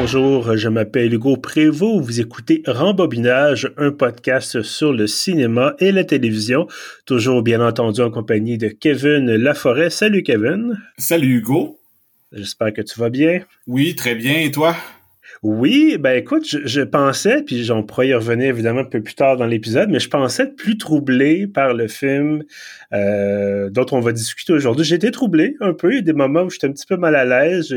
bonjour, je m'appelle Hugo Prévost, vous écoutez Rembobinage, un podcast sur le cinéma et la télévision, toujours bien entendu en compagnie de Kevin Laforêt. Salut Kevin. Salut Hugo. J'espère que tu vas bien. Oui, très bien, et toi? Oui, ben écoute, je, pensais, puis j'en pourrais y revenir évidemment un peu plus tard dans l'épisode, mais je pensais être plus troublé par le film euh, dont on va discuter aujourd'hui. J'ai été troublé un peu, il y a des moments où j'étais un petit peu mal à l'aise.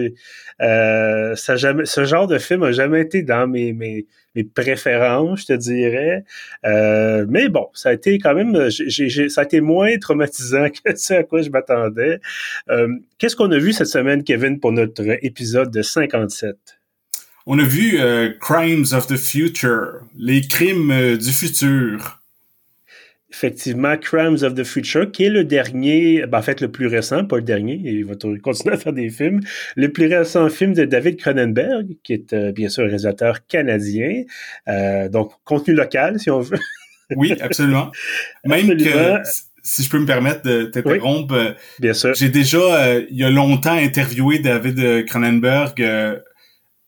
Euh, ça jamais, ce genre de film a jamais été dans mes, mes, mes préférences, je te dirais. Euh, mais bon, ça a été quand même, ça a été moins traumatisant que ce à quoi je m'attendais. Euh, qu'est-ce qu'on a vu cette semaine, Kevin, pour notre épisode de 57? On a vu euh, Crimes of the Future, les crimes euh, du futur. Effectivement, Crimes of the Future, qui est le dernier, ben, en fait le plus récent, pas le dernier, il va continuer à faire des films, le plus récent film de David Cronenberg, qui est euh, bien sûr un réalisateur canadien, donc contenu local si on veut. oui, absolument. Même que si je peux me permettre de t'interrompre, bien sûr. J'ai déjà, il y a longtemps, interviewé David Cronenberg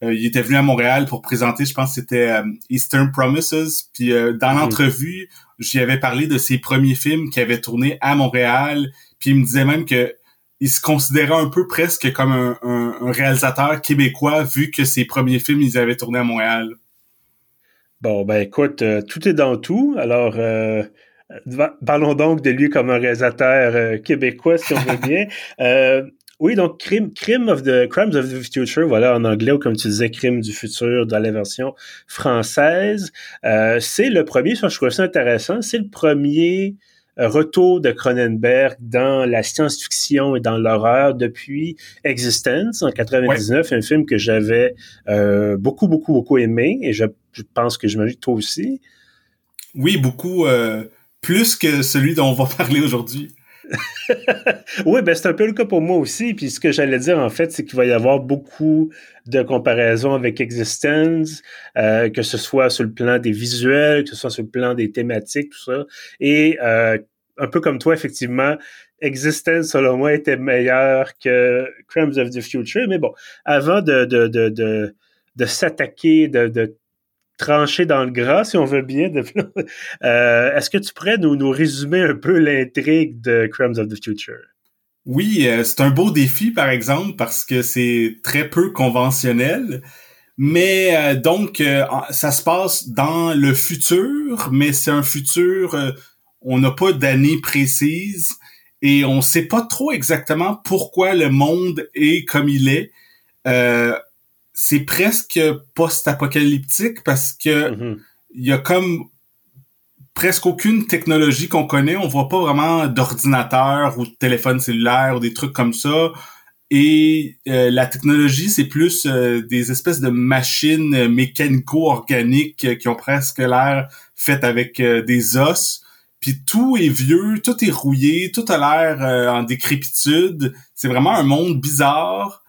euh, il était venu à Montréal pour présenter, je pense que c'était euh, Eastern Promises. Puis euh, dans mhm. l'entrevue, j'y avais parlé de ses premiers films qui avaient tourné à Montréal. Puis il me disait même que il se considérait un peu presque comme un, réalisateur québécois vu que ses premiers films, ils avaient tourné à Montréal. Bon, ben écoute, tout est dans tout. Alors, parlons donc de lui comme un réalisateur québécois, si on veut bien. Oui, donc Crime, of the Crimes of the Future, voilà en anglais ou comme tu disais, Crime du futur dans la version française. Euh, c'est le premier, je trouve ça intéressant, c'est le premier euh, retour de Cronenberg dans la science-fiction et dans l'horreur depuis Existence en 99, un film que j'avais euh, beaucoup, beaucoup, beaucoup aimé et je, pense que dis toi aussi. Oui, beaucoup, plus que celui dont on va parler aujourd'hui. oui, ben c'est un peu le cas pour moi aussi. Puis ce que j'allais dire, en fait, c'est qu'il va y avoir beaucoup de comparaisons avec Existence, euh, que ce soit sur le plan des visuels, que ce soit sur le plan des thématiques, tout ça. Et euh, un peu comme toi, effectivement, Existence, selon moi, était meilleur que Crimes of the Future. Mais bon, avant de, de, de, de, de s'attaquer, de, de trancher dans le gras, si on veut bien. Euh, est-ce que tu pourrais nous, nous résumer un peu l'intrigue de Crimes of the Future? Oui, euh, c'est un beau défi, par exemple, parce que c'est très peu conventionnel. Mais euh, donc, ça se passe dans le futur, mais c'est un futur, on n'a pas d'année précise et on sait pas trop exactement pourquoi le monde est comme il est c'est presque post-apocalyptique parce que mm-hmm. il y a comme presque aucune technologie qu'on connaît. On voit pas vraiment d'ordinateur ou de téléphone cellulaire ou des trucs comme ça. Et euh, la technologie, c'est plus euh, des espèces de machines mécanico-organiques qui ont presque l'air faites avec euh, des os. Puis tout est vieux, tout est rouillé, tout a l'air en décrépitude. C'est vraiment un monde bizarre.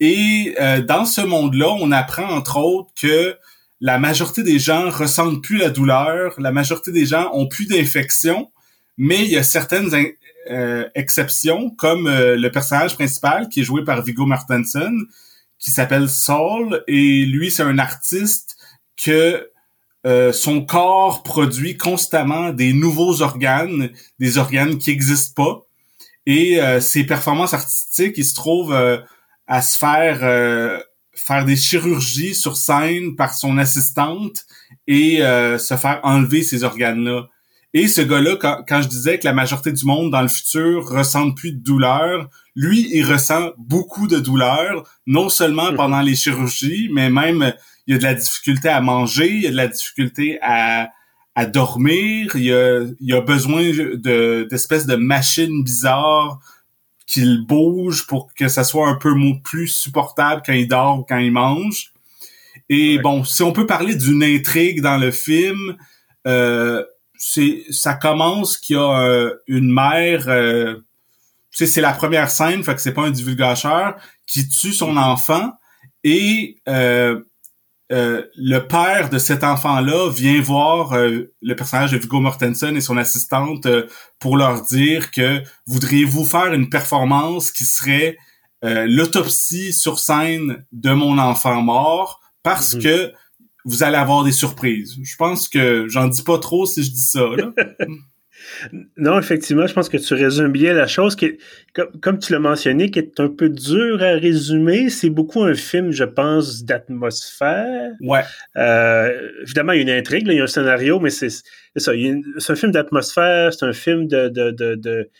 Et euh, dans ce monde-là, on apprend entre autres que la majorité des gens ressentent plus la douleur, la majorité des gens ont plus d'infection, mais il y a certaines euh, exceptions, comme euh, le personnage principal qui est joué par Viggo Mortensen, qui s'appelle Saul, et lui c'est un artiste que son corps produit constamment des nouveaux organes, des organes qui n'existent pas, et ses performances artistiques, il se trouve à se faire euh, faire des chirurgies sur scène par son assistante et euh, se faire enlever ces organes-là. Et ce gars-là, quand, je disais que la majorité du monde dans le futur ressent plus de douleur, lui, il ressent beaucoup de douleur, non seulement mhm. pendant les chirurgies, mais même il y a de la difficulté à manger, il y a de la difficulté à, à dormir, il y a, il a besoin de d'espèces de machines bizarres qu'il bouge pour que ça soit un peu plus supportable quand il dort ou quand il mange. Et bon, si on peut parler d'une intrigue dans le film, euh, c'est ça commence qu'il y a euh, une mère, euh, tu sais, c'est la première scène, fait que c'est pas un divulgateur qui tue son enfant et euh, euh, le père de cet enfant-là vient voir euh, le personnage de Viggo Mortensen et son assistante euh, pour leur dire que voudriez-vous faire une performance qui serait l'autopsie sur scène de mon enfant mort. parce mhm. que vous allez avoir des surprises. Je pense que j'en dis pas trop si je dis ça. non, effectivement, je pense que tu résumes bien la chose. Qui comme, tu l'as mentionné, qui est un peu dur à résumer. C'est beaucoup un film, je pense, d'atmosphère. Ouais. Euh, évidemment, il y a une intrigue, il y a un scénario, mais c'est ça. C'est un film d'atmosphère, c'est un film de, de, de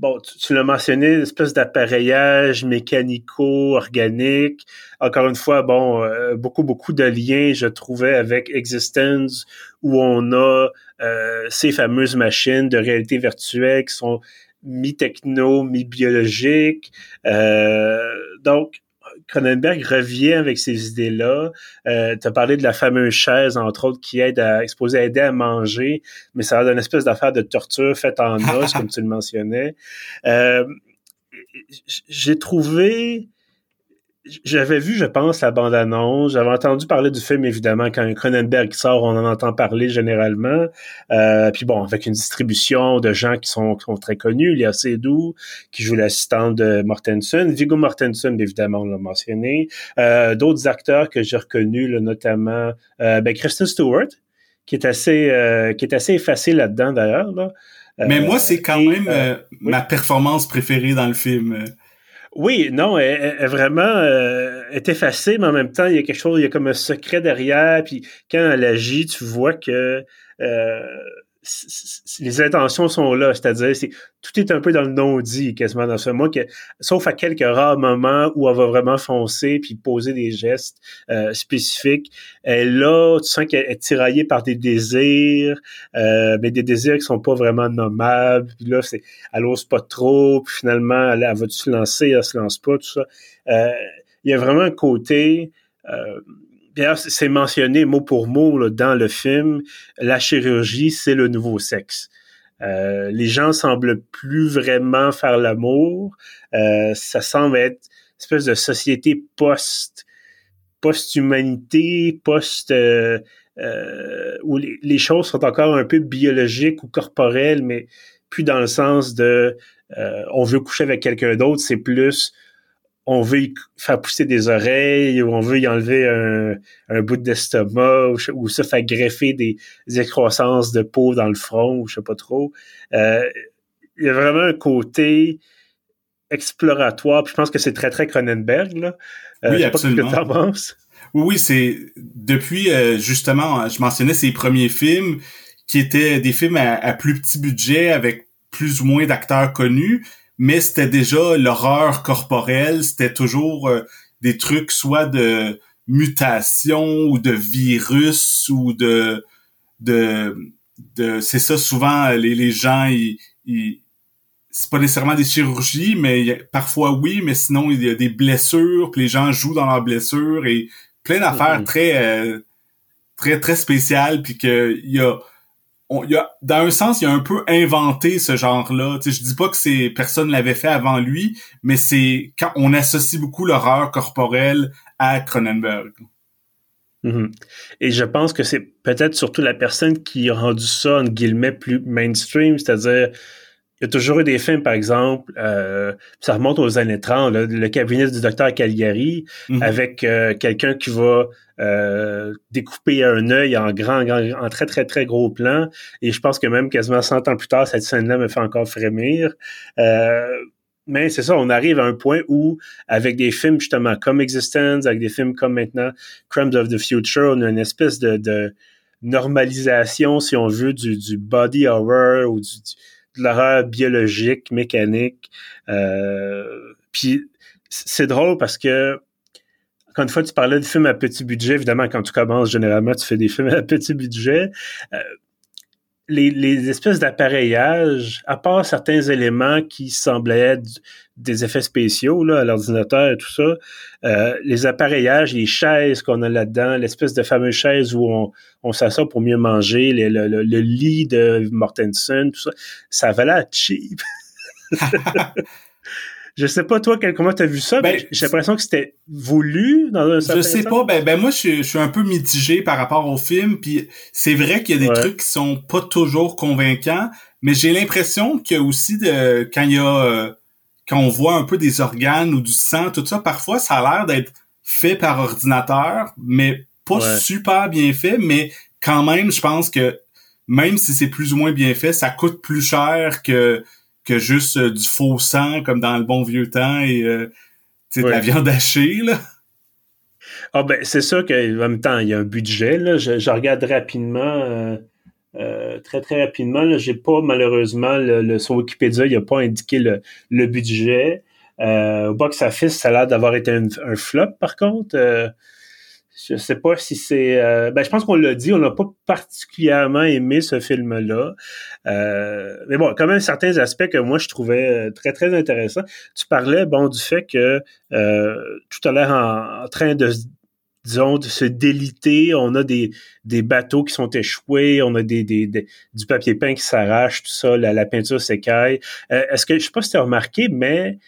bon, tu, l'as mentionné, une espèce d'appareillage mécanico-organique. Encore une fois, bon, euh, beaucoup, beaucoup de liens, je trouvais, avec Existence, où on a euh, ces fameuses machines de réalité virtuelle qui sont mi-techno, mi-biologiques. Euh, donc, Cronenberg revient avec ces idées-là. Euh, tu as parlé de la fameuse chaise, entre autres, qui aide à exposer, à aider à manger, mais ça a une espèce d'affaire de torture faite en os, comme tu le mentionnais. Euh, j'ai trouvé j'avais vu, je pense, la bande-annonce. J'avais entendu parler du film, évidemment, quand Cronenberg sort, on en entend parler généralement. Euh, puis bon, avec une distribution de gens qui sont, qui sont très connus. Il y a Seydoux, qui joue l'assistante de Mortensen. Vigo Mortensen, évidemment, on l'a mentionné. Euh, d'autres acteurs que j'ai reconnus, notamment euh, ben, Kristen Stewart, qui est assez, euh, qui est assez effacée là-dedans, d'ailleurs. Là. Mais moi, c'est quand même ma performance préférée dans le film. Oui, non, elle, est vraiment euh, est effacée, mais en même temps, il y a quelque chose, il y a comme un secret derrière, puis quand elle agit, tu vois que euh, les intentions sont là, c'est-à-dire c'est tout est un peu dans le non-dit quasiment dans ce mois, que, sauf à quelques rares moments où elle va vraiment foncer puis poser des gestes euh, spécifiques. Elle là, tu sens qu'elle est tiraillée par des désirs, euh, mais des désirs qui sont pas vraiment nommables. Puis là, c'est elle ose pas trop, puis finalement, elle, va se lancer, elle se lance pas, tout ça. Euh, il y a vraiment un côté euh, D'ailleurs, c'est mentionné mot pour mot dans le film, la chirurgie, c'est le nouveau sexe. Euh, les gens semblent plus vraiment faire l'amour. Euh, ça semble être une espèce de société post post-humanité, post, euh, où les, les, choses sont encore un peu biologiques ou corporelles, mais plus dans le sens de on veut coucher avec quelqu'un d'autre, c'est plus on veut y faire pousser des oreilles ou on veut y enlever un, bout d'estomac ou, ou, ça fait greffer des, excroissances de peau dans le front ou je sais pas trop. Euh, il y a vraiment un côté exploratoire. Puis je pense que c'est très, très Cronenberg. Là. Euh, oui, absolument. Oui, c'est depuis euh, justement, je mentionnais ces premiers films qui étaient des films à plus petit budget avec plus ou moins d'acteurs connus, mais c'était déjà l'horreur corporelle, c'était toujours euh, des trucs soit de mutation ou de virus ou de de, de c'est ça souvent les, les gens ils, ils c'est pas nécessairement des chirurgies mais parfois oui mais sinon il y a des blessures puis les gens jouent dans leurs blessures et plein d'affaires très euh, très très spéciales puis que il y a on, y a, dans un sens, il a un peu inventé ce genre-là. Je dis pas que c'est personne l'avait fait avant lui, mais c'est quand on associe beaucoup l'horreur corporelle à Cronenberg. Mm-hmm. Et je pense que c'est peut-être surtout la personne qui a rendu ça, en guillemets, plus mainstream, c'est-à-dire il y a toujours eu des films, par exemple, euh, ça remonte aux années 30, le cabinet du docteur Caligari, mm-hmm. avec euh, quelqu'un qui va euh, découper un œil en grand, en très, très, très gros plan. Et je pense que même quasiment 100 ans plus tard, cette scène-là me fait encore frémir. Euh, mais c'est ça, on arrive à un point où, avec des films justement comme Existence, avec des films comme maintenant Crimes of the Future, on a une espèce de, normalisation, si on veut, du, du body horror ou du de l'horreur biologique, mécanique. Euh, puis c'est drôle parce que quand une fois tu parlais de films à petit budget, évidemment, quand tu commences, généralement, tu fais des films à petit budget. Euh, les, espèces d'appareillage, à part certains éléments qui semblaient être des effets spéciaux là, à l'ordinateur et tout ça, euh, les appareillages, les chaises qu'on a là-dedans, l'espèce de fameuse chaise où on, on s'assoit pour mieux manger, le, le, le, lit de Mortensen, tout ça, ça avait l'air cheap. Je sais pas toi comment tu as vu ça, ben, j'ai l'impression que c'était voulu dans un certain Je sais pas, ben, ben moi je, suis un peu mitigé par rapport au film, puis c'est vrai qu'il y a des trucs qui sont pas toujours convaincants, mais j'ai l'impression a aussi de quand il y a euh, quand on voit un peu des organes ou du sang, tout ça, parfois ça a l'air d'être fait par ordinateur, mais pas super bien fait, mais quand même, je pense que même si c'est plus ou moins bien fait, ça coûte plus cher que que juste euh, du faux sang comme dans le bon vieux temps et euh, de la viande hachée là. Ah ben c'est sûr qu'en même temps il y a un budget là. Je, regarde rapidement. Euh, très très rapidement, j'ai pas malheureusement le, sur Wikipédia, il a pas indiqué le, le budget. Euh, au box office, ça a l'air d'avoir été un, flop par contre. Euh, je sais pas si c'est. Euh, ben, je pense qu'on l'a dit, on n'a pas particulièrement aimé ce film-là. Euh, mais bon, quand même certains aspects que moi je trouvais très très intéressants. Tu parlais bon du fait que tout a l'air en, train de disons, de se déliter. On a des, des bateaux qui sont échoués, on a des, des, du papier peint qui s'arrache, tout ça, la, peinture s'écaille. Est-ce que, je sais pas si tu as remarqué, mais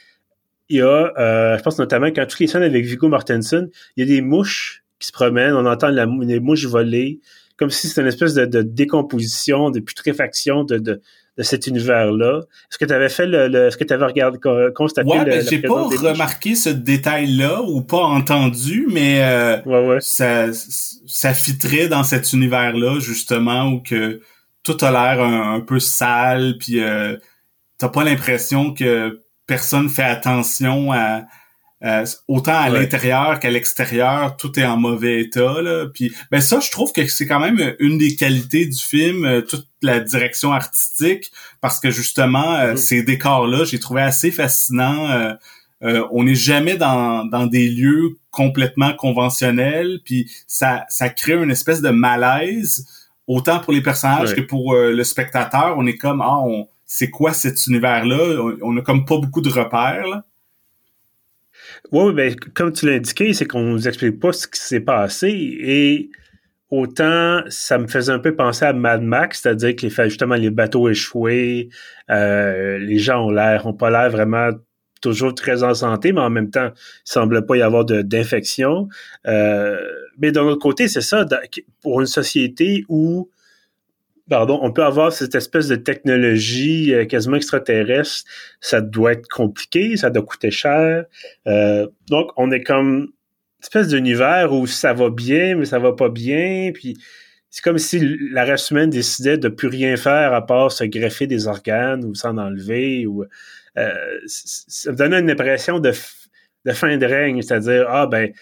il y a, euh, je pense notamment quand toutes les scènes avec Viggo Mortensen, il y a des mouches qui se promènent, on entend la, les mouches voler, comme si c'était une espèce de, décomposition, de putréfaction de, de, de cet univers-là. Est-ce que tu avais fait le, est-ce que tu avais regardé constaté ouais, ben, j'ai pas remarqué ce détail-là ou pas entendu, mais euh, ouais, ouais. ça ça fitterait dans cet univers-là justement où que tout a l'air un, peu sale puis euh, t'as pas l'impression que personne fait attention à, autant à l'intérieur qu'à l'extérieur, tout est en mauvais état. Là. Puis ben ça, je trouve que c'est quand même une des qualités du film, euh, toute la direction artistique, parce que justement, euh, mm. ces décors-là, j'ai trouvé assez fascinant. Euh, on n'est jamais dans, dans des lieux complètement conventionnels, puis ça, ça crée une espèce de malaise, autant pour les personnages que pour le spectateur. On est comme, ah, on, c'est quoi cet univers-là? On, a comme pas beaucoup de repères. Là. Oui, ben, comme tu l'as indiqué, c'est qu'on nous explique pas ce qui s'est passé et autant ça me faisait un peu penser à Mad Max, c'est-à-dire que justement les bateaux échoués, euh, les gens ont l'air, ont pas l'air vraiment toujours très en santé, mais en même temps, il semble pas y avoir d'infection. Euh, mais d'un autre côté, c'est ça, pour une société où pardon, on peut avoir cette espèce de technologie euh, quasiment extraterrestre. Ça doit être compliqué, ça doit coûter cher. Euh, donc, on est comme une espèce d'univers où ça va bien, mais ça va pas bien. Puis, c'est comme si la race humaine décidait de plus rien faire à part se greffer des organes ou s'en enlever. Ou, euh, ça me donnait une impression de, de fin de règne, c'est-à-dire, ah ben,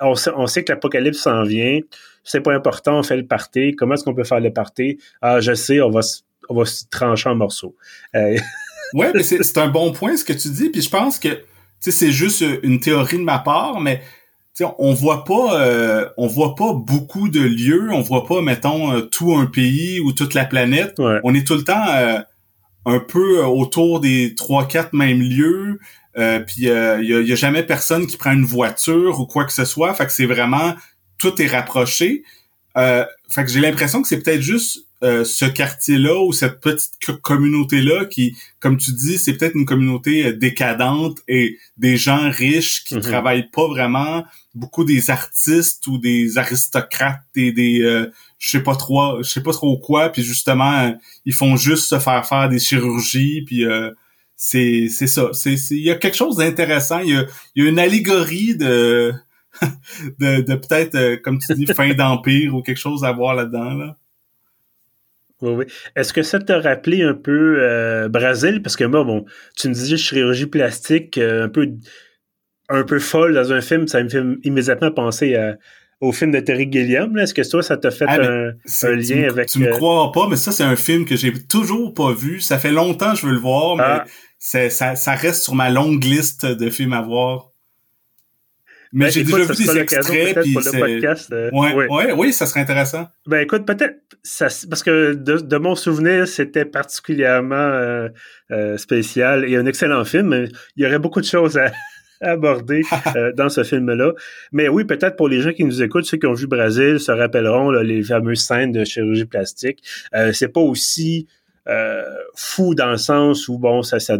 on sait, on sait que l'apocalypse s'en vient c'est pas important, on fait le party. Comment est-ce qu'on peut faire le party? Ah, je sais, on va, on va se trancher en morceaux. Euh... ouais, mais c'est un bon point ce que tu dis, puis je pense que c'est juste une théorie de ma part, mais on voit pas euh, on voit pas beaucoup de lieux, on voit pas mettons euh, tout un pays ou toute la planète. On est tout le temps euh, un peu autour des trois quatre mêmes lieux. puis il y a, y, a, jamais personne qui prend une voiture ou quoi que ce soit. Fait que c'est vraiment tout est rapproché. Euh, fait que j'ai l'impression que c'est peut-être juste euh, ce quartier-là ou cette petite communauté-là qui, comme tu dis, c'est peut-être une communauté euh, décadente et des gens riches qui mm-hmm. travaillent pas vraiment, beaucoup des artistes ou des aristocrates et des euh, je sais pas trop je sais pas trop quoi. Puis justement ils font juste se faire faire des chirurgies. Puis c'est c'est ça. C'est il y a quelque chose d'intéressant. Il y a il y a une allégorie de de, peut-être, euh, comme tu dis, fin d'empire ou quelque chose à voir là-dedans. Là. Oui, oui. Est-ce que ça t'a rappelé un peu euh, Brésil? Parce que moi, bon, tu me disais chirurgie plastique euh, un peu un peu folle dans un film, ça me fait immédiatement penser au film de Terry Gilliam. Est-ce que toi, ça t'a fait ah, un, lien avec... Tu me crois pas, mais ça, c'est un film que j'ai toujours pas vu. Ça fait longtemps que je veux le voir, mais ah. ça, ça reste sur ma longue liste de films à voir. Mais ben, j'ai déjà vu des extraits puis pour le podcast. Euh, ouais, ouais, oui, ça serait intéressant. Ben écoute, peut-être parce que de, mon souvenir, c'était particulièrement euh, euh, spécial et un excellent film. Il y aurait beaucoup de choses à, aborder dans ce film-là. Mais oui, peut-être pour les gens qui nous écoutent, ceux qui ont vu Brésil se rappelleront les fameuses scènes de chirurgie plastique. c'est pas aussi fou dans le sens où bon, ça, ça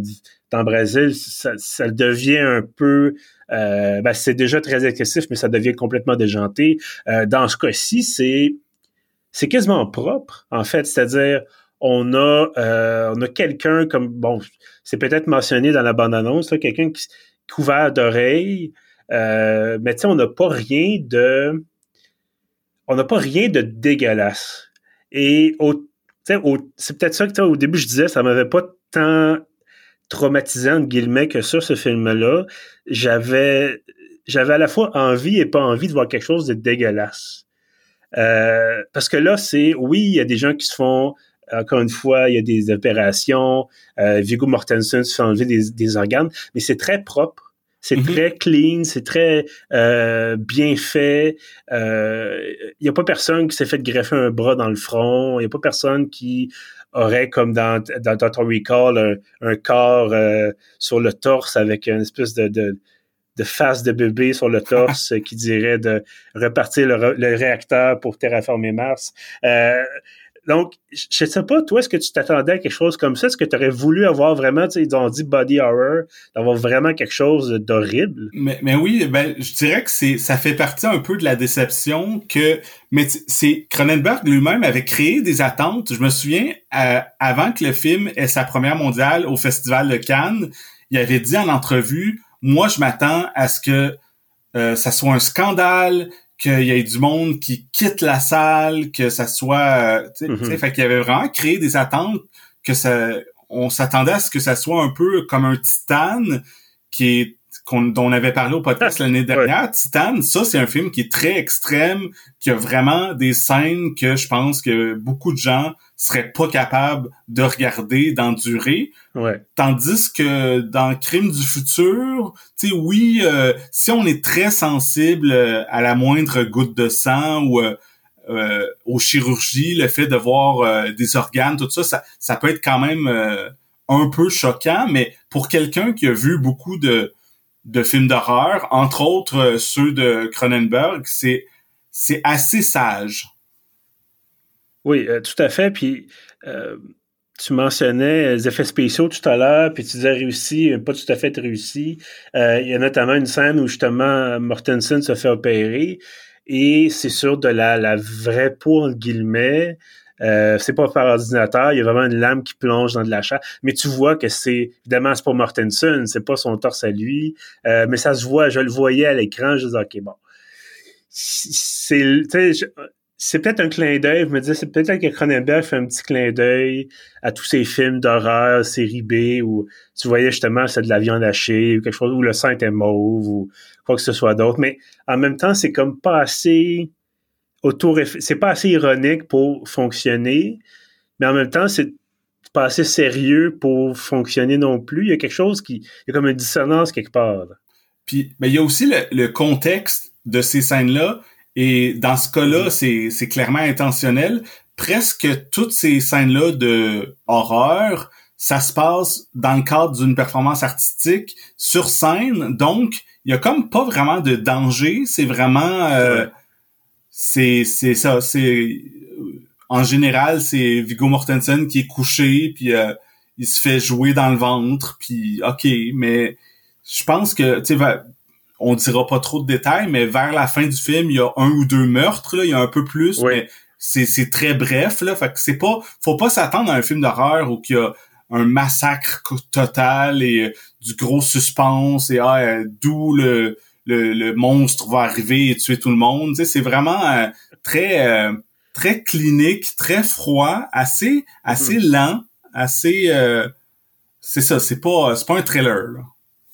dans Brésil, ça, ça devient un peu euh, ben, c'est déjà très excessif, mais ça devient complètement déjanté. Euh, dans ce cas-ci, c'est c'est quasiment propre, en fait. C'est-à-dire, on a euh, on a quelqu'un comme bon, c'est peut-être mentionné dans la bande-annonce, quelqu'un qui couvert d'oreilles. Euh, mais tu sais, on n'a pas rien de... On n'a pas rien de dégueulasse. Et au, c'est peut-être ça que au début je disais, ça m'avait pas tant traumatisé entre guillemets que ça, ce film-là. J'avais j'avais à la fois envie et pas envie de voir quelque chose de dégueulasse. Euh, parce que là, c'est oui, il y a des gens qui se font encore une fois, il y a des opérations. Euh, Viggo Mortensen se fait enlever des, organes, mais c'est très propre. C'est mm-hmm. très clean, c'est très euh, bien fait. Euh, il n'y a pas personne qui s'est fait greffer un bras dans le front. Il n'y a pas personne qui aurait, comme dans, dans Total Recall, un, corps sur le torse avec une espèce de, de, de, face de bébé sur le torse qui dirait de repartir le, le réacteur pour terraformer Mars. Donc, je sais pas, toi, est-ce que tu t'attendais à quelque chose comme ça? Est-ce que tu aurais voulu avoir vraiment, tu sais, ils ont dit body horror, d'avoir vraiment quelque chose d'horrible? Mais, mais oui, ben, je dirais que c'est, ça fait partie un peu de la déception que, mais c'est, Cronenberg lui-même avait créé des attentes. Je me souviens, euh, avant que le film ait sa première mondiale au Festival de Cannes, il avait dit en entrevue, moi, je m'attends à ce que euh, ça soit un scandale, qu'il y ait du monde qui quitte la salle, que ça soit, euh, tu sais, mm-hmm. fait qu'il y avait vraiment créé des attentes que ça, on s'attendait à ce que ça soit un peu comme un titane qui est dont on avait parlé au podcast l'année dernière, Titan, ça c'est un film qui est très extrême, qui a vraiment des scènes que je pense que beaucoup de gens seraient pas capables de regarder, d'endurer. Ouais. Tandis que dans Crime du futur, tu sais, oui, euh, si on est très sensible euh, à la moindre goutte de sang ou euh, euh aux chirurgies, le fait de voir des organes, tout ça, ça, ça peut être quand même un peu choquant, mais pour quelqu'un qui a vu beaucoup de de films d'horreur, entre autres euh, ceux de Cronenberg, c'est c'est assez sage. Oui, euh, tout à fait. Puis euh, tu mentionnais les effets spéciaux tout à l'heure, puis tu disais réussi, pas tout à fait réussi. il y a notamment une scène où justement Mortensen se fait opérer et c'est sur de la, la vraie peau entre guillemets. Euh, c'est pas par ordinateur, il y a vraiment une lame qui plonge dans de la chair. Mais tu vois que c'est, évidemment, c'est pas Mortensen, c'est pas son torse à lui, euh, mais ça se voit, je le voyais à l'écran, je disais, OK, bon. C'est, c'est peut-être un clin d'œil, je me disais, c'est peut-être que Cronenberg fait un petit clin d'œil à tous ces films d'horreur, série B, où tu voyais justement, c'est de la viande hachée, ou quelque chose, où le sang était mauve, ou quoi que ce soit d'autre. Mais en même temps, c'est comme pas assez autour c'est pas assez ironique pour fonctionner, mais en même temps, c'est pas assez sérieux pour fonctionner non plus. Il y a quelque chose qui, il y a comme une dissonance quelque part. Puis, mais il y a aussi le, contexte de ces scènes-là, et dans ce cas-là, mm-hmm. c'est clairement intentionnel. Presque toutes ces scènes-là de horreur, ça se passe dans le cadre d'une performance artistique sur scène, donc il y a comme pas vraiment de danger. C'est vraiment euh, c'est c'est ça, c'est en général, c'est Viggo Mortensen qui est couché puis euh, il se fait jouer dans le ventre puis OK, mais je pense que tu sais on dira pas trop de détails mais vers la fin du film, il y a un ou deux meurtres là, il y a un peu plus mais c'est c'est très bref là, fait que c'est pas faut pas s'attendre à un film d'horreur où il y a un massacre total et euh, du gros suspense et ah, euh, d'où le le, monstre va arriver et tuer tout le monde. c'est vraiment euh, très euh, très clinique, très froid, assez assez hmm. lent, assez euh, c'est ça, c'est pas c'est pas un trailer.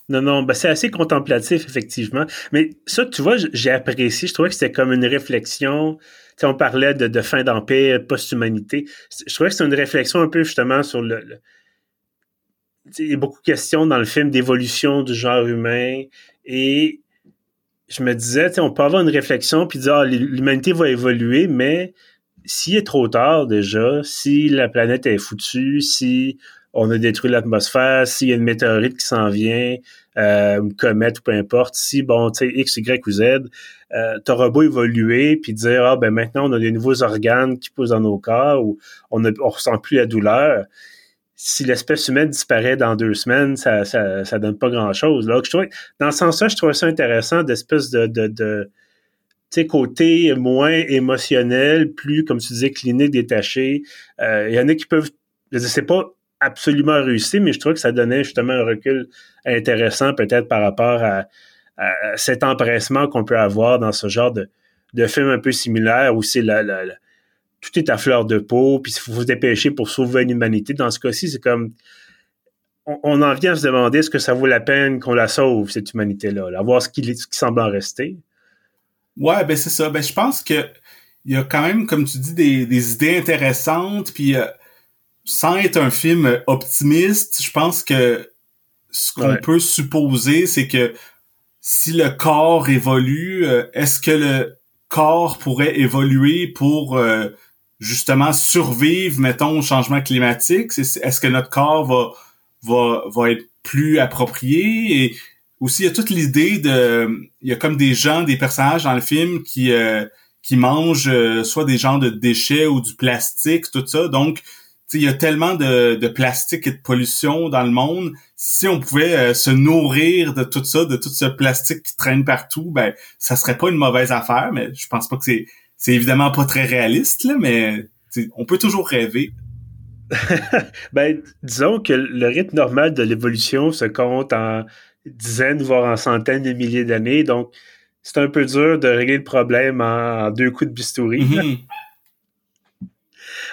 Non, non, ben c'est assez contemplatif, effectivement. Mais ça, tu vois, j'ai apprécié. Je trouvais que c'était comme une réflexion. Tu on parlait de, fin d'empire, post-humanité. Je trouvais que c'est une réflexion un peu justement sur le, le il y a beaucoup de questions dans le film d'évolution du genre humain et je me disais, on peut avoir une réflexion puis dire ah, l'humanité va évoluer, mais s'il est trop tard déjà, si la planète est foutue, si on a détruit l'atmosphère, s'il y a une météorite qui s'en vient, euh, une comète ou peu importe, si bon, tu sais, X, Y ou Z, euh, t'auras beau évoluer puis dire ah ben maintenant on a des nouveaux organes qui poussent dans nos corps ou on ne ressent plus la douleur si l'espèce humaine disparaît dans deux semaines, ça, ça, ça donne pas grand-chose. Là, je trouvais, dans ce sens-là, je trouvais ça intéressant d'espèce de, de, de côté moins émotionnel, plus, comme tu disais, clinique, détaché. Euh, il y en a qui peuvent... Je pas absolument réussi, mais je trouve que ça donnait justement un recul intéressant peut-être par rapport à, cet empressement qu'on peut avoir dans ce genre de, de film un peu similaire où c'est la, la, tout est à fleur de peau, puis il faut se dépêcher pour sauver l'humanité. Dans ce cas-ci, c'est comme on, en vient à se demander est-ce que ça vaut la peine qu'on la sauve, cette humanité-là, là, voir ce qui, ce qui semble en rester? Ouais, ben c'est ça. Ben je pense que il y a quand même, comme tu dis, des, des idées intéressantes, puis euh, sans être un film optimiste, je pense que ce qu'on peut supposer, c'est que si le corps évolue, euh, est-ce que le corps pourrait évoluer pour euh, justement survivre, mettons, au changement climatique? Est-ce que notre corps va, va, va être plus approprié? Et aussi, il y a toute l'idée de... Il y a comme des gens, des personnages dans le film qui, euh, qui mangent euh, soit des genres de déchets ou du plastique, tout ça. Donc, il y a tellement de, de, plastique et de pollution dans le monde. Si on pouvait euh, se nourrir de tout ça, de tout ce plastique qui traîne partout, ben ça serait pas une mauvaise affaire. Mais je pense pas que c'est c'est évidemment pas très réaliste là, mais on peut toujours rêver. ben disons que le rythme normal de l'évolution se compte en dizaines voire en centaines de milliers d'années, donc c'est un peu dur de régler le problème en, deux coups de bistouri. Mm-hmm.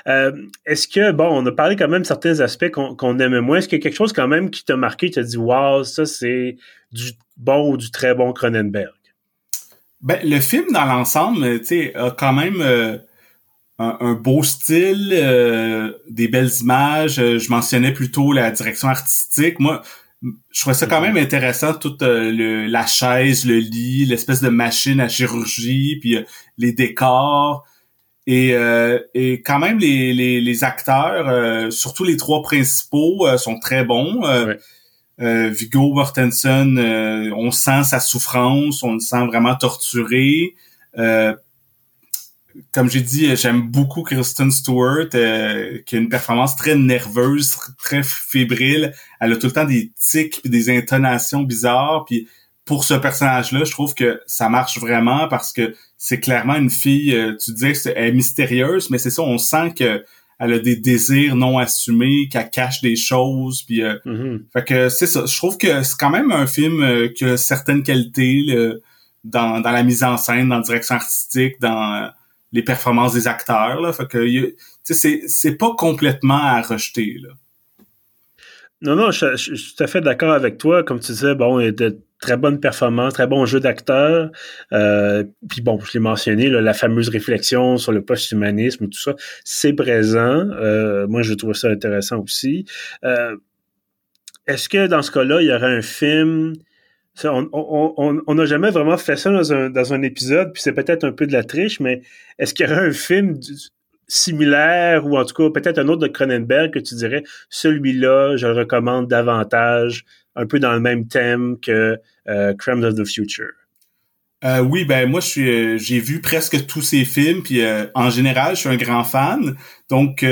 Euh, est-ce que, bon, on a parlé quand même de certains aspects qu'on aimait moins. Est-ce qu'il y a quelque chose quand même qui t'a marqué, qui t'a dit, wow, ça c'est du bon ou du très bon Cronenberg? Ben, le film dans l'ensemble, tu sais, a quand même euh, un, beau style, euh, des belles images. Je mentionnais plutôt la direction artistique. Moi, je trouvais ça quand mhm. même intéressant, toute la chaise, le lit, l'espèce de machine à chirurgie, puis les décors. Et, euh, et quand même, les, les, les acteurs, euh, surtout les trois principaux, euh, sont très bons. Viggo Mortensen, on sent sa souffrance, on le sent vraiment torturé. comme j'ai dit, j'aime beaucoup Kristen Stewart, qui a une performance très nerveuse, très fébrile. Elle a tout le temps des tics et des intonations bizarres. Puis pour ce personnage-là, je trouve que ça marche vraiment parce que c'est clairement une fille, euh, tu disais qu'elle est mystérieuse, mais c'est ça, on sent que elle a des désirs non assumés, qu'elle cache des choses, puis euh, mm-hmm. fait que c'est ça. Je trouve que c'est quand même un film euh, qui a certaines qualités dans, dans la mise en scène, dans la direction artistique, dans les performances des acteurs. Là, fait que c'est c'est pas complètement à rejeter là. Non, non, je, suis tout à fait d'accord avec toi. Comme tu disais, bon, de très bonnes performances, très bon jeu d'acteur. Euh, puis bon, je l'ai mentionné, la fameuse réflexion sur le post-humanisme, tout ça, c'est présent. Euh, moi, je trouve ça intéressant aussi. Euh, est-ce que dans ce cas-là, il y aurait un film... on n'a jamais vraiment fait ça dans un, dans un épisode, puis c'est peut-être un peu de la triche, mais est-ce qu'il y aurait un film similaire ou en tout cas peut-être un autre de Cronenberg que tu dirais celui-là, je le recommande davantage, un peu dans le même thème que euh, Crimes of the Future? Euh, oui, ben moi je suis, euh, j'ai vu presque tous ces films, puis euh, en général je suis un grand fan. Donc,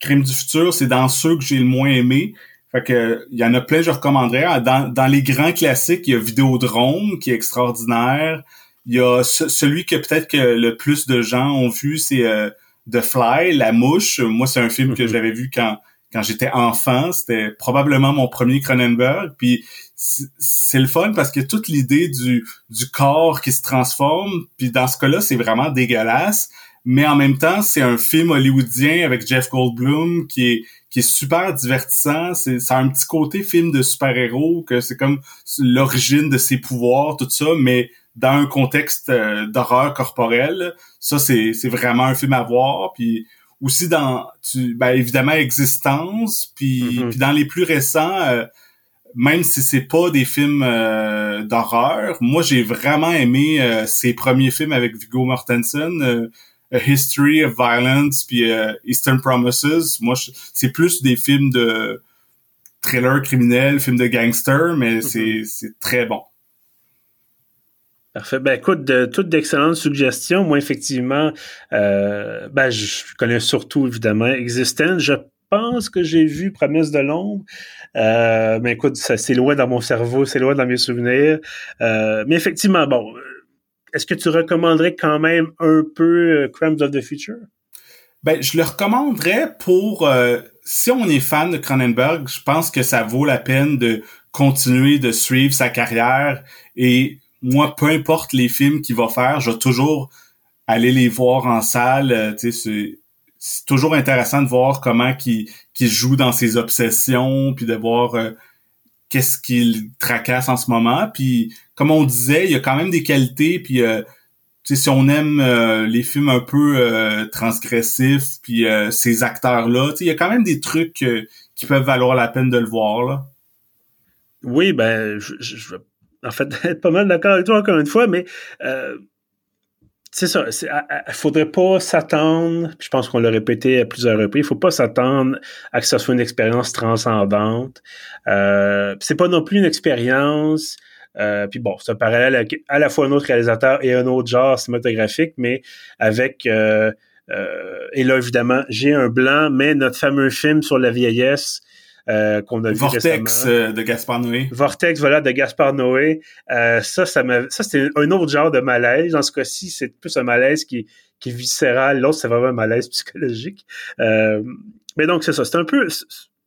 Crimes du futur, c'est dans ceux que j'ai le moins aimé. Fait que il y en a plein, je recommanderais. Dans, dans les grands classiques, il y a Vidéodrome qui est extraordinaire. Il y a celui que peut-être que le plus de gens ont vu, c'est euh, The Fly, La Mouche. Moi, c'est un film que mhm. j'avais vu quand quand j'étais enfant. C'était probablement mon premier Cronenberg. Puis c'est le fun parce que toute l'idée du, du corps qui se transforme, puis dans ce cas-là, c'est vraiment dégueulasse. Mais en même temps, c'est un film hollywoodien avec Jeff Goldblum qui est qui est super divertissant. C'est ça a un petit côté film de super-héros que c'est comme l'origine de ses pouvoirs, tout ça, mais dans un contexte euh, d'horreur corporelle. Ça, c'est, c'est vraiment un film à voir. Puis aussi dans, tu, ben, évidemment, Existence. Puis, mm-hmm. puis dans les plus récents, euh, même si c'est pas des films euh, d'horreur, moi, j'ai vraiment aimé ses premiers films avec Viggo Mortensen. A History of Violence puis Eastern Promises. Moi, c'est plus des films de thriller criminel, films de gangster, mais mm-hmm. c'est, c'est très bon. Parfait. Ben écoute, de, toutes d'excellentes suggestions. Moi, effectivement, euh, ben, je connais surtout, évidemment, Existence. Je pense que j'ai vu Promesse de l'ombre. Euh, mais écoute, ça c'est loin dans mon cerveau, c'est loin dans mes souvenirs. Euh, mais effectivement, bon, est-ce que tu recommanderais quand même un peu Crimes of the Future? Ben, je le recommanderais pour si on est fan de Cronenberg, je pense que ça vaut la peine de continuer de suivre sa carrière et moi, peu importe les films qu'il va faire, je vais toujours aller les voir en salle. Euh, c'est, toujours intéressant de voir comment qu'il, joue dans ses obsessions, puis de voir euh, qu'est-ce qu'il tracasse en ce moment. Puis, comme on disait, il y a quand même des qualités, puis euh, si on aime les films un peu transgressifs, puis ces acteurs-là, il y a quand même des trucs qui peuvent valoir la peine de le voir. Là. Oui, ben, je, je, en fait être pas mal d'accord avec toi encore une fois, mais euh, c'est ça. Il faudrait pas s'attendre, je pense qu'on l'a répété à plusieurs reprises, il faut pas s'attendre à que ce soit une expérience transcendante. Euh, c'est pas non plus une expérience. Euh, puis bon, c'est un parallèle à la fois un autre réalisateur et un autre genre cinématographique, mais avec euh, euh et là évidemment j'ai un blanc, mais notre fameux film sur la vieillesse euh, qu'on a vu Vortex euh, de Gaspard Noé. Vortex, voilà, de Gaspard Noé. Euh, ça, ça ça c'était un autre genre de malaise. Dans ce cas-ci, c'est plus un malaise qui, qui est viscéral. L'autre, c'est vraiment un malaise psychologique. mais donc, c'est ça. C'est un peu,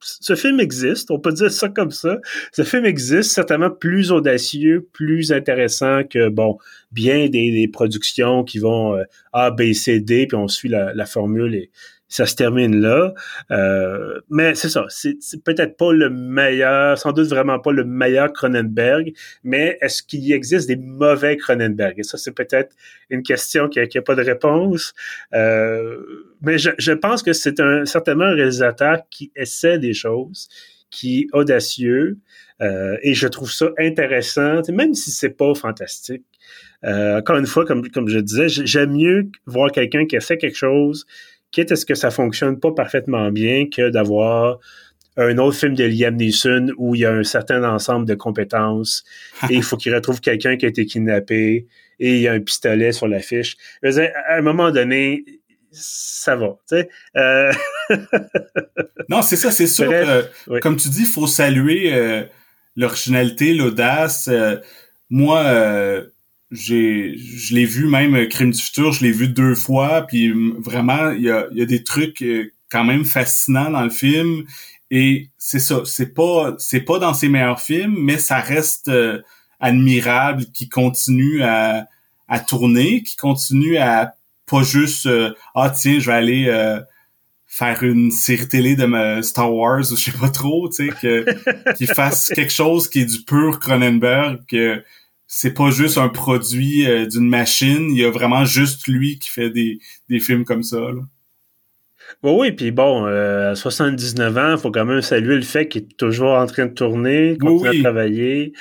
ce film existe, on peut dire ça comme ça. Ce film existe, certainement plus audacieux, plus intéressant que, bon, bien des, productions qui vont A, B, C, D, puis on suit la, la formule et ça se termine là. Euh, mais c'est ça, c'est peut-être pas le meilleur, sans doute vraiment pas le meilleur Cronenberg, mais est-ce qu'il existe des mauvais Cronenberg? Et ça, c'est peut-être une question qui n'a pas de réponse. Euh, mais je, je, pense que c'est un, certainement un réalisateur qui essaie des choses, qui est audacieux, euh, et je trouve ça intéressant, même si c'est pas fantastique. Euh, encore une fois, comme, comme je disais, j'aime mieux voir quelqu'un qui a fait quelque chose quitte à ce que ça fonctionne pas parfaitement bien que d'avoir un autre film de Liam Neeson où il y a un certain ensemble de compétences et il faut qu'il retrouve quelqu'un qui a été kidnappé et il y a un pistolet sur l'affiche. À un moment donné, ça va. Euh, non, c'est ça, c'est sûr. Comme tu dis, il faut saluer euh, l'originalité, l'audace. Euh, moi, j'ai je l'ai vu même euh, Crime du futur, je l'ai vu deux fois puis vraiment il y a, y a des trucs euh, quand même fascinants dans le film. Et c'est ça, c'est pas c'est pas dans ses meilleurs films mais ça reste euh, admirable qui continue à à tourner, qui continue à pas juste ah tiens, je vais aller faire une série télé de Star Wars ou je sais pas trop, tu sais que qu'il fasse quelque chose qui est du pur Cronenberg que c'est pas juste un produit euh, d'une machine, il y a vraiment juste lui qui fait des, des films comme ça. Là. oui, puis bon, euh, à 79 ans, il faut quand même saluer le fait qu'il est toujours en train de tourner, continuer à travailler.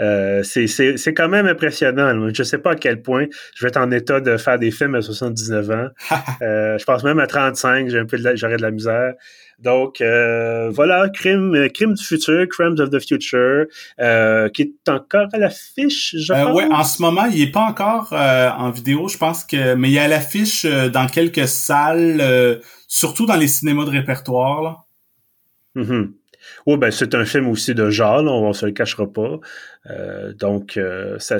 Euh, c'est quand même impressionnant. Je sais pas à quel point je vais être en état de faire des films à 79 ans. euh, je pense même à 35, j'ai un peu j'aurais de la misère. Donc euh, voilà, Crime, Crime du futur, Crimes of the Future, euh, qui est encore à l'affiche, euh, Ouais, en ce moment, il est pas encore en vidéo, je pense que, mais il est à l'affiche dans quelques salles, surtout dans les cinémas de répertoire. Là. Mm-hmm. Oui, ben c'est un film aussi de genre, on, ne se le cachera pas. donc, ça,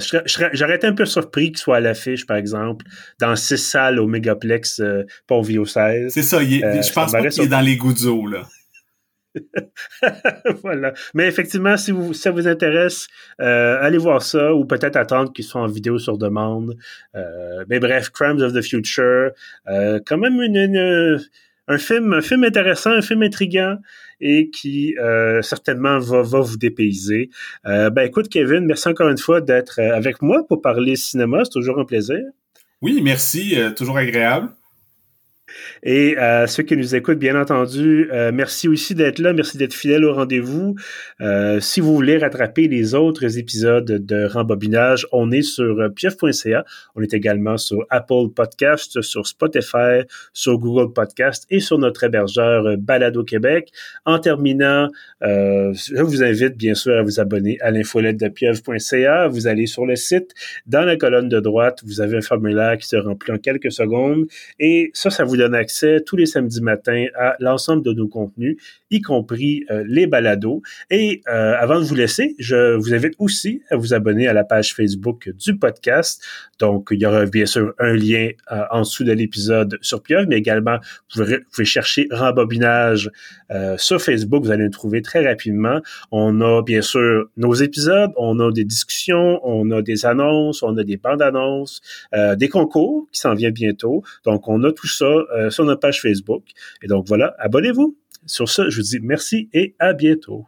j'aurais été un peu surpris qu'il soit à l'affiche, par exemple, dans six salles au Megaplex euh, Pont-Vio 16. C'est ça, je pense pas qu'il est dans les goudzo, là. voilà. Mais effectivement, si vous, ça vous intéresse, allez voir ça ou peut-être attendre qu'il soit en vidéo sur demande. mais bref, Crimes of the Future, quand même une, un film, un film intéressant, un film intriguant et qui euh, certainement va, va vous dépayser. Euh, ben écoute, Kevin, merci encore une fois d'être euh, avec moi pour parler cinéma. C'est toujours un plaisir. Oui, merci, toujours agréable. Et euh, ceux qui nous écoutent, bien entendu, euh, merci aussi d'être là, merci d'être fidèle au rendez-vous. Euh, si vous voulez rattraper les autres épisodes de Rembobinage, on est sur pief.ca. On est également sur Apple Podcast, sur Spotify, sur Google Podcast et sur notre hébergeur Balado Québec. En terminant, je vous invite bien sûr à vous abonner à l'infolette de pieuvre.ca. Vous allez sur le site. Dans la colonne de droite, vous avez un formulaire qui se remplit en quelques secondes et ça, ça vous donne accès tous les samedis matins à l'ensemble de nos contenus, y compris euh, les balados. Et euh, avant de vous laisser, je vous invite aussi à vous abonner à la page Facebook du podcast. Donc, il y aura bien sûr un lien euh, en dessous de l'épisode sur Pieuvre, mais également, vous pouvez, chercher Rembobinage sur Facebook. Vous allez le trouver très rapidement. On a bien sûr nos épisodes, on a des discussions, on a des annonces, on a des bandes annonces, des concours qui s'en viennent bientôt. Donc, on a tout ça sur notre page Facebook. Et donc, voilà, abonnez-vous. Sur ce, je vous dis merci et à bientôt.